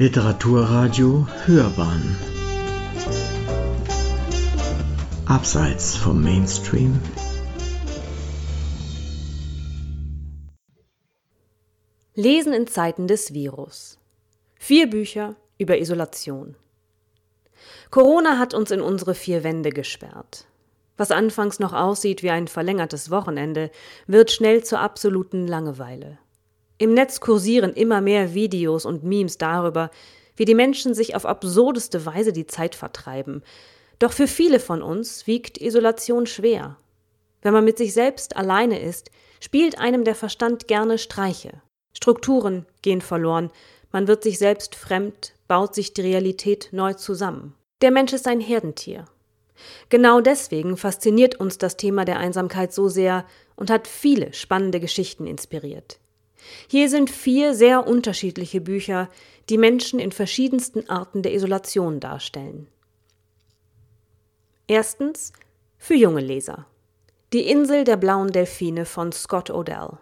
Literaturradio Hörbahn Abseits vom Mainstream Lesen in Zeiten des Virus. Vier Bücher über Isolation. Corona hat uns in unsere vier Wände gesperrt. Was anfangs noch aussieht wie ein verlängertes Wochenende, wird schnell zur absoluten Langeweile. Im Netz kursieren immer mehr Videos und Memes darüber, wie die Menschen sich auf absurdeste Weise die Zeit vertreiben. Doch für viele von uns wiegt Isolation schwer. Wenn man mit sich selbst alleine ist, spielt einem der Verstand gerne Streiche. Strukturen gehen verloren, man wird sich selbst fremd, baut sich die Realität neu zusammen. Der Mensch ist ein Herdentier. Genau deswegen fasziniert uns das Thema der Einsamkeit so sehr und hat viele spannende Geschichten inspiriert. Hier sind vier sehr unterschiedliche Bücher, die Menschen in verschiedensten Arten der Isolation darstellen. Erstens für junge Leser. Die Insel der blauen Delfine von Scott Odell.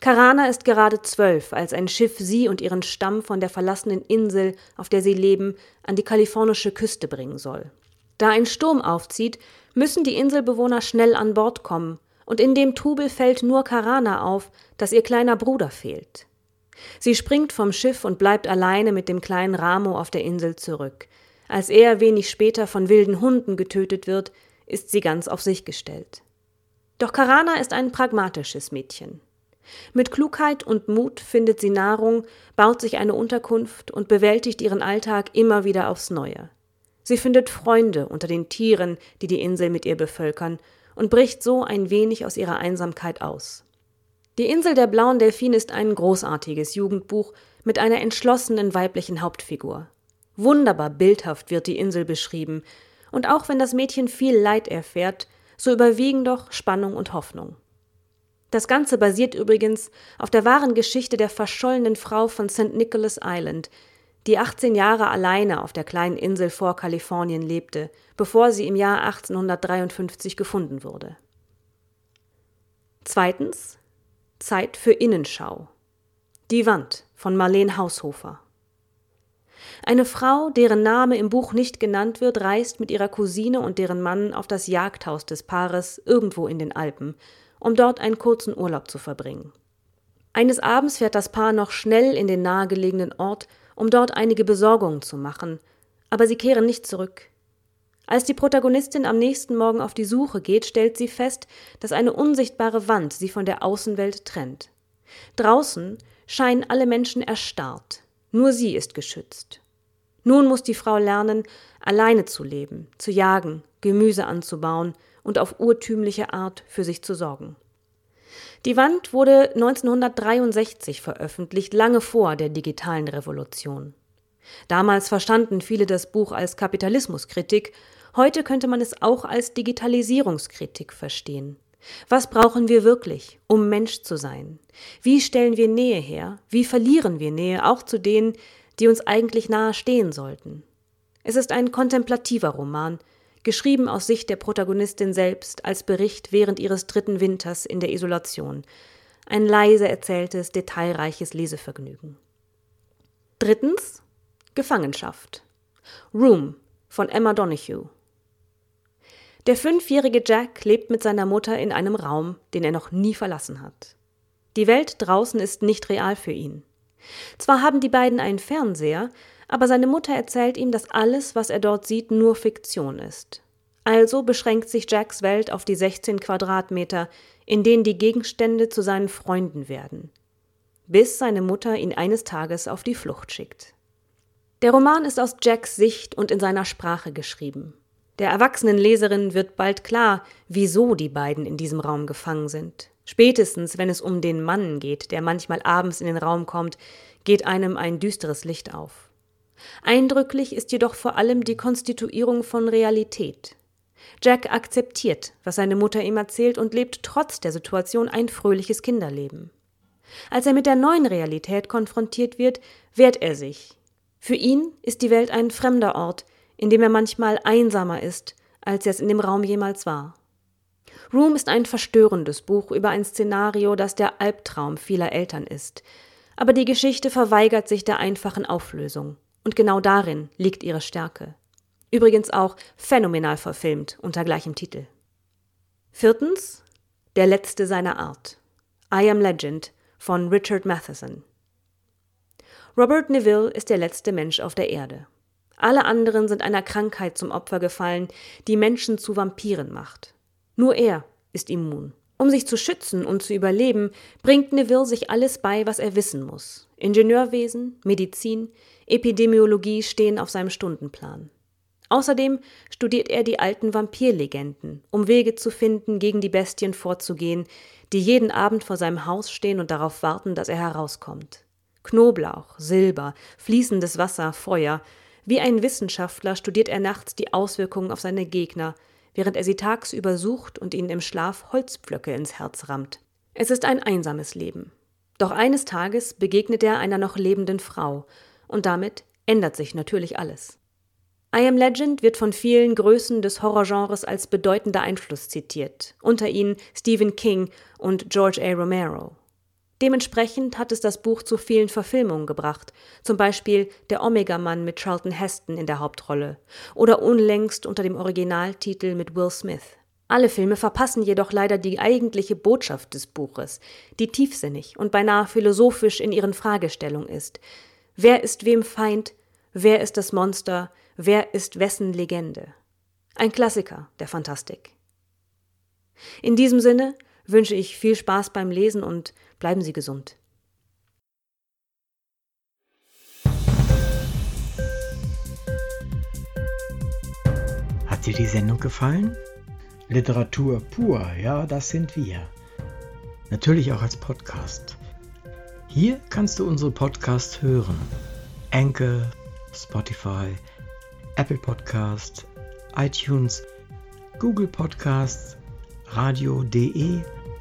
Karana ist gerade zwölf, als ein Schiff sie und ihren Stamm von der verlassenen Insel, auf der sie leben, an die kalifornische Küste bringen soll. Da ein Sturm aufzieht, müssen die Inselbewohner schnell an Bord kommen, und in dem Trubel fällt nur Karana auf, dass ihr kleiner Bruder fehlt. Sie springt vom Schiff und bleibt alleine mit dem kleinen Ramo auf der Insel zurück. Als er wenig später von wilden Hunden getötet wird, ist sie ganz auf sich gestellt. Doch Karana ist ein pragmatisches Mädchen. Mit Klugheit und Mut findet sie Nahrung, baut sich eine Unterkunft und bewältigt ihren Alltag immer wieder aufs Neue. Sie findet Freunde unter den Tieren, die die Insel mit ihr bevölkern, und bricht so ein wenig aus ihrer Einsamkeit aus. Die Insel der blauen Delfine ist ein großartiges Jugendbuch mit einer entschlossenen weiblichen Hauptfigur. Wunderbar bildhaft wird die Insel beschrieben, und auch wenn das Mädchen viel Leid erfährt, so überwiegen doch Spannung und Hoffnung. Das Ganze basiert übrigens auf der wahren Geschichte der verschollenen Frau von St. Nicholas Island, die 18 Jahre alleine auf der kleinen Insel vor Kalifornien lebte, bevor sie im Jahr 1853 gefunden wurde. Zweitens Zeit für Innenschau. Die Wand von Marleen Haushofer. Eine Frau, deren Name im Buch nicht genannt wird, reist mit ihrer Cousine und deren Mann auf das Jagdhaus des Paares irgendwo in den Alpen, um dort einen kurzen Urlaub zu verbringen. Eines Abends fährt das Paar noch schnell in den nahegelegenen Ort um dort einige Besorgungen zu machen, aber sie kehren nicht zurück. Als die Protagonistin am nächsten Morgen auf die Suche geht, stellt sie fest, dass eine unsichtbare Wand sie von der Außenwelt trennt. Draußen scheinen alle Menschen erstarrt, nur sie ist geschützt. Nun muss die Frau lernen, alleine zu leben, zu jagen, Gemüse anzubauen und auf urtümliche Art für sich zu sorgen. Die Wand wurde 1963 veröffentlicht, lange vor der digitalen Revolution. Damals verstanden viele das Buch als Kapitalismuskritik, heute könnte man es auch als Digitalisierungskritik verstehen. Was brauchen wir wirklich, um Mensch zu sein? Wie stellen wir Nähe her? Wie verlieren wir Nähe auch zu denen, die uns eigentlich nahe stehen sollten? Es ist ein kontemplativer Roman, geschrieben aus Sicht der Protagonistin selbst als Bericht während ihres dritten Winters in der Isolation. Ein leise erzähltes, detailreiches Lesevergnügen. Drittens Gefangenschaft. Room von Emma Donahue. Der fünfjährige Jack lebt mit seiner Mutter in einem Raum, den er noch nie verlassen hat. Die Welt draußen ist nicht real für ihn. Zwar haben die beiden einen Fernseher, aber seine Mutter erzählt ihm, dass alles, was er dort sieht, nur Fiktion ist. Also beschränkt sich Jacks Welt auf die 16 Quadratmeter, in denen die Gegenstände zu seinen Freunden werden, bis seine Mutter ihn eines Tages auf die Flucht schickt. Der Roman ist aus Jacks Sicht und in seiner Sprache geschrieben. Der erwachsenen Leserin wird bald klar, wieso die beiden in diesem Raum gefangen sind. Spätestens, wenn es um den Mann geht, der manchmal abends in den Raum kommt, geht einem ein düsteres Licht auf. Eindrücklich ist jedoch vor allem die Konstituierung von Realität. Jack akzeptiert, was seine Mutter ihm erzählt und lebt trotz der Situation ein fröhliches Kinderleben. Als er mit der neuen Realität konfrontiert wird, wehrt er sich. Für ihn ist die Welt ein fremder Ort, in dem er manchmal einsamer ist, als er es in dem Raum jemals war. Room ist ein verstörendes Buch über ein Szenario, das der Albtraum vieler Eltern ist, Aber die Geschichte verweigert sich der einfachen Auflösung. Und genau darin liegt ihre Stärke. Übrigens auch phänomenal verfilmt unter gleichem Titel. Viertens, Der letzte seiner Art. I Am Legend von Richard Matheson. Robert Neville ist der letzte Mensch auf der Erde. Alle anderen sind einer Krankheit zum Opfer gefallen, die Menschen zu Vampiren macht. Nur er ist immun. Um sich zu schützen und zu überleben, bringt Neville sich alles bei, was er wissen muss. Ingenieurwesen, Medizin, Epidemiologie stehen auf seinem Stundenplan. Außerdem studiert er die alten Vampirlegenden, um Wege zu finden, gegen die Bestien vorzugehen, die jeden Abend vor seinem Haus stehen und darauf warten, dass er herauskommt. Knoblauch, Silber, fließendes Wasser, Feuer. Wie ein Wissenschaftler studiert er nachts die Auswirkungen auf seine Gegner, während er sie tagsüber sucht und ihnen im Schlaf Holzpflöcke ins Herz rammt. Es ist ein einsames Leben. Doch eines Tages begegnet er einer noch lebenden Frau, und damit ändert sich natürlich alles. I Am Legend wird von vielen Größen des Horrorgenres als bedeutender Einfluss zitiert, unter ihnen Stephen King und George A. Romero. Dementsprechend hat es das Buch zu vielen Verfilmungen gebracht, zum Beispiel Der Omega-Mann mit Charlton Heston in der Hauptrolle oder unlängst unter dem Originaltitel mit Will Smith. Alle Filme verpassen jedoch leider die eigentliche Botschaft des Buches, die tiefsinnig und beinahe philosophisch in ihren Fragestellungen ist. Wer ist wem Feind? Wer ist das Monster? Wer ist wessen Legende? Ein Klassiker der Fantastik. In diesem Sinne wünsche ich viel Spaß beim Lesen und bleiben Sie gesund. Hat dir die Sendung gefallen? Literatur pur, ja, das sind wir. Natürlich auch als Podcast. Hier kannst du unsere Podcasts hören. Anchor, Spotify, Apple Podcast, iTunes, Google Podcasts, radio.de